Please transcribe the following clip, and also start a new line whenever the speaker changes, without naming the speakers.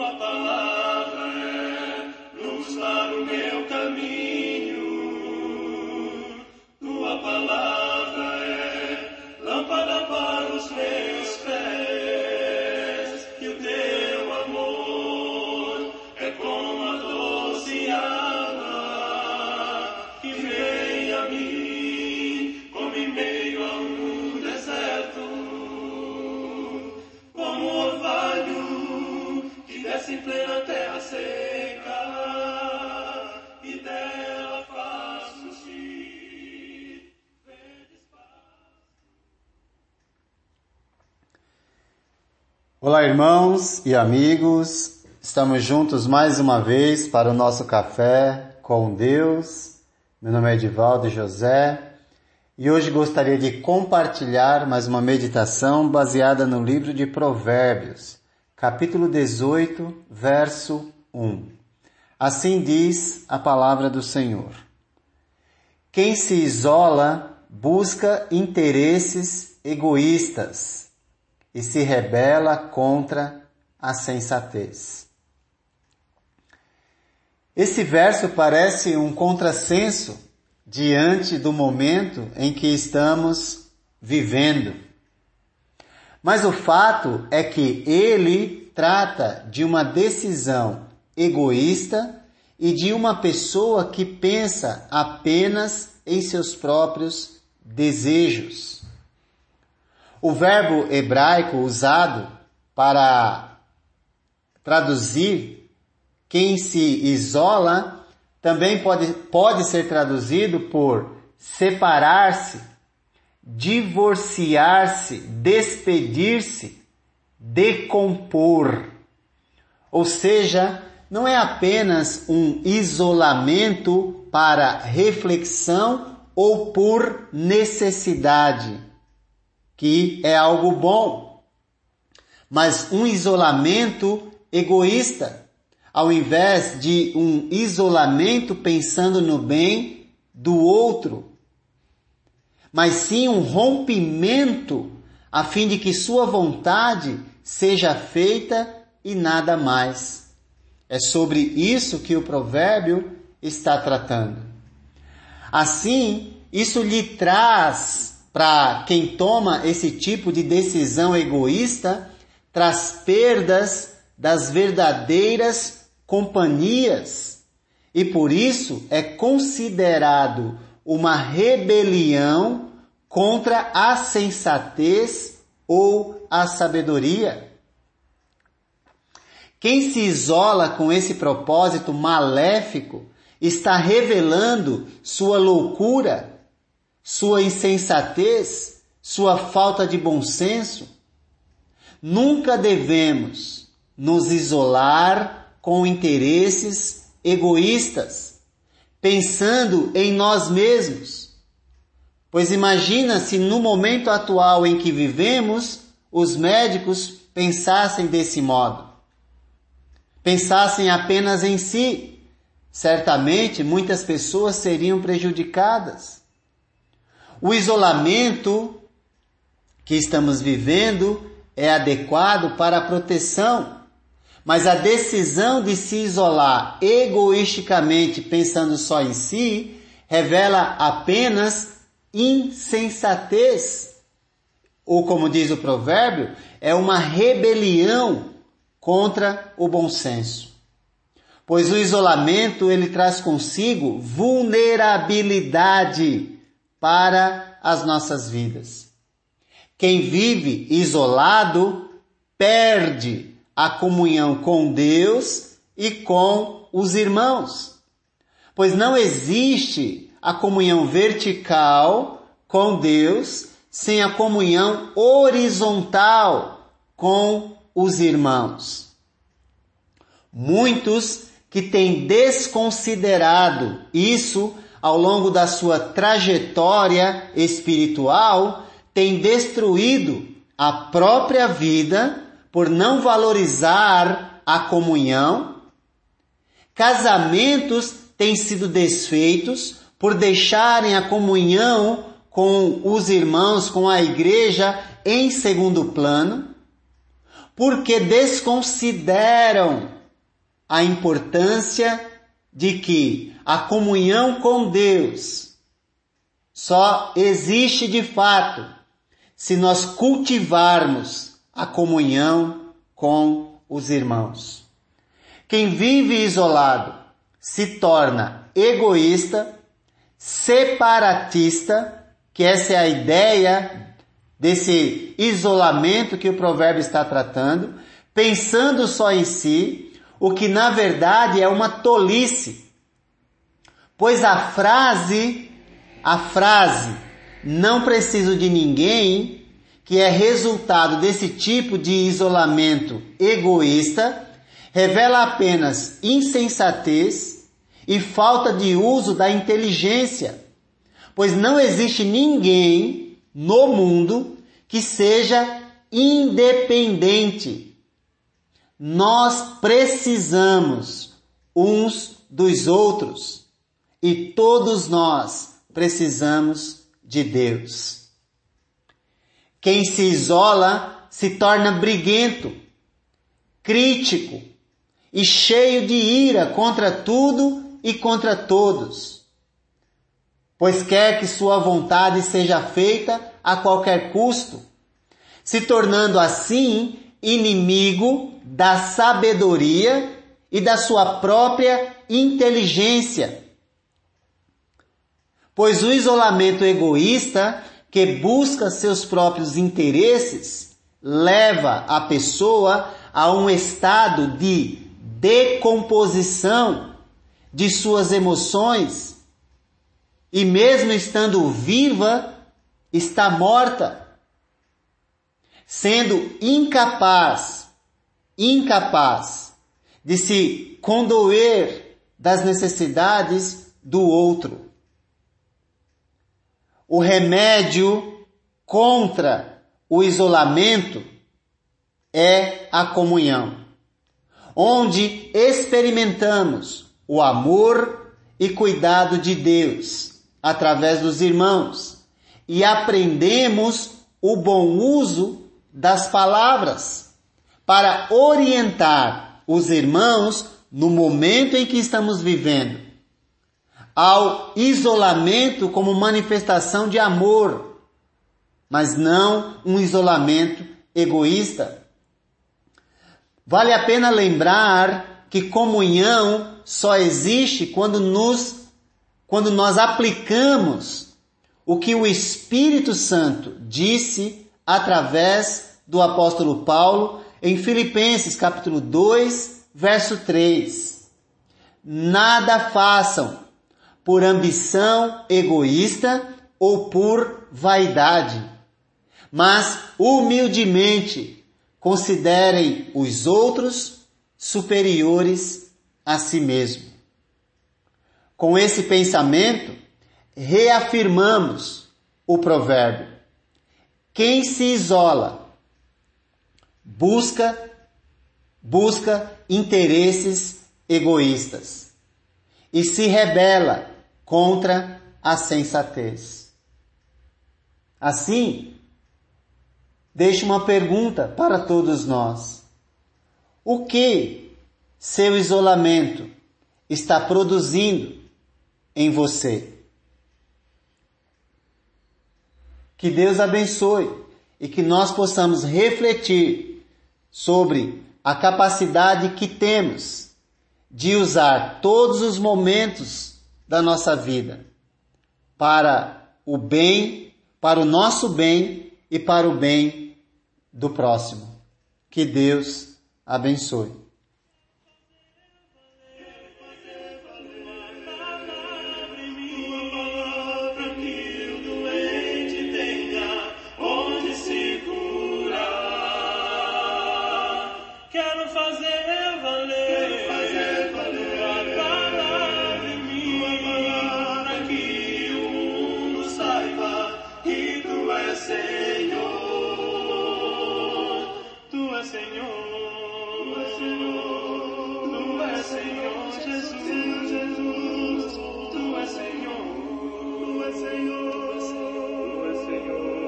Tua palavra é luz para o meu caminho. Tua palavra
Olá, irmãos e amigos. Estamos juntos mais uma vez para o nosso café com Deus. Meu nome é Edivaldo José e hoje gostaria de compartilhar mais uma meditação baseada no livro de Provérbios, capítulo 18, verso 1. Assim diz a palavra do Senhor: Quem se isola busca interesses egoístas e se rebela contra a sensatez. Esse verso parece um contrassenso diante do momento em que estamos vivendo. Mas o fato é que ele trata de uma decisão egoísta e de uma pessoa que pensa apenas em seus próprios desejos. O verbo hebraico usado para traduzir quem se isola também pode, pode ser traduzido por separar-se, divorciar-se, despedir-se, decompor. Ou seja, não é apenas um isolamento para reflexão ou por necessidade, que é algo bom, mas um isolamento egoísta, ao invés de um isolamento pensando no bem do outro, mas sim um rompimento a fim de que sua vontade seja feita e nada mais. É sobre isso que o provérbio está tratando. Assim, isso lhe traz para quem toma esse tipo de decisão egoísta, traz perdas das verdadeiras companhias e por isso é considerado uma rebelião contra a sensatez ou a sabedoria. Quem se isola com esse propósito maléfico está revelando sua loucura, sua insensatez, sua falta de bom senso. Nunca devemos nos isolar com interesses egoístas, pensando em nós mesmos. Pois imagina se no momento atual em que vivemos, os médicos pensassem desse modo. Pensassem apenas em si. Certamente muitas pessoas seriam prejudicadas. O isolamento que estamos vivendo é adequado para a proteção mas a decisão de se isolar egoisticamente, pensando só em si, revela apenas insensatez. Ou, como diz o provérbio, é uma rebelião contra o bom senso. Pois o isolamento ele traz consigo vulnerabilidade para as nossas vidas. Quem vive isolado perde a comunhão com Deus e com os irmãos. Pois não existe a comunhão vertical com Deus sem a comunhão horizontal com os irmãos. Muitos que têm desconsiderado isso ao longo da sua trajetória espiritual têm destruído a própria vida por não valorizar a comunhão. Casamentos têm sido desfeitos por deixarem a comunhão com os irmãos, com a igreja em segundo plano. porque desconsideram a importância de que a comunhão com Deus só existe de fato se nós cultivarmos a comunhão com os irmãos. Quem vive isolado se torna egoísta, separatista, que essa é a ideia desse isolamento que o provérbio está tratando, pensando só em si, o que na verdade é uma tolice. Pois a frase, a frase, não preciso de ninguém, que é resultado desse tipo de isolamento egoísta, revela apenas insensatez e falta de uso da inteligência, pois não existe ninguém no mundo que seja independente. Nós precisamos uns dos outros e todos nós precisamos de Deus. Quem se isola se torna briguento, crítico, e cheio de ira contra tudo e contra todos, pois quer que sua vontade seja feita a qualquer custo, se tornando assim inimigo da sabedoria e da sua própria inteligência. Pois o isolamento egoísta que busca seus próprios interesses leva a pessoa a um estado de decomposição de suas emoções e, mesmo estando viva, está morta, sendo incapaz, incapaz de se condoer das necessidades do outro. O remédio contra o isolamento é a comunhão onde experimentamos o amor e cuidado de Deus através dos irmãos e aprendemos o bom uso das palavras para orientar os irmãos no momento em que estamos vivendo, ao isolamento como manifestação de amor, mas não um isolamento egoísta. Vale a pena lembrar que comunhão só existe quando nos quando nós aplicamos o que o Espírito Santo disse através do apóstolo Paulo em Filipenses capítulo 2, verso 3. Nada façam por ambição egoísta ou por vaidade, mas humildemente considerem os outros superiores a si mesmo. Com esse pensamento, reafirmamos o provérbio: quem se isola busca busca interesses egoístas e se rebela contra a sensatez. Assim, deixo uma pergunta para todos nós. O que seu isolamento está produzindo em você? Que Deus abençoe e que nós possamos refletir sobre a capacidade que temos de usar todos os momentos da nossa vida para o bem, para o nosso bem e para o bem do próximo. Que Deus abençoe.
e tu és Senhor, tu és Senhor, tu és Senhor, tu és Senhor Jesus, Jesus, tu és Senhor, tu és Senhor, tu és Senhor.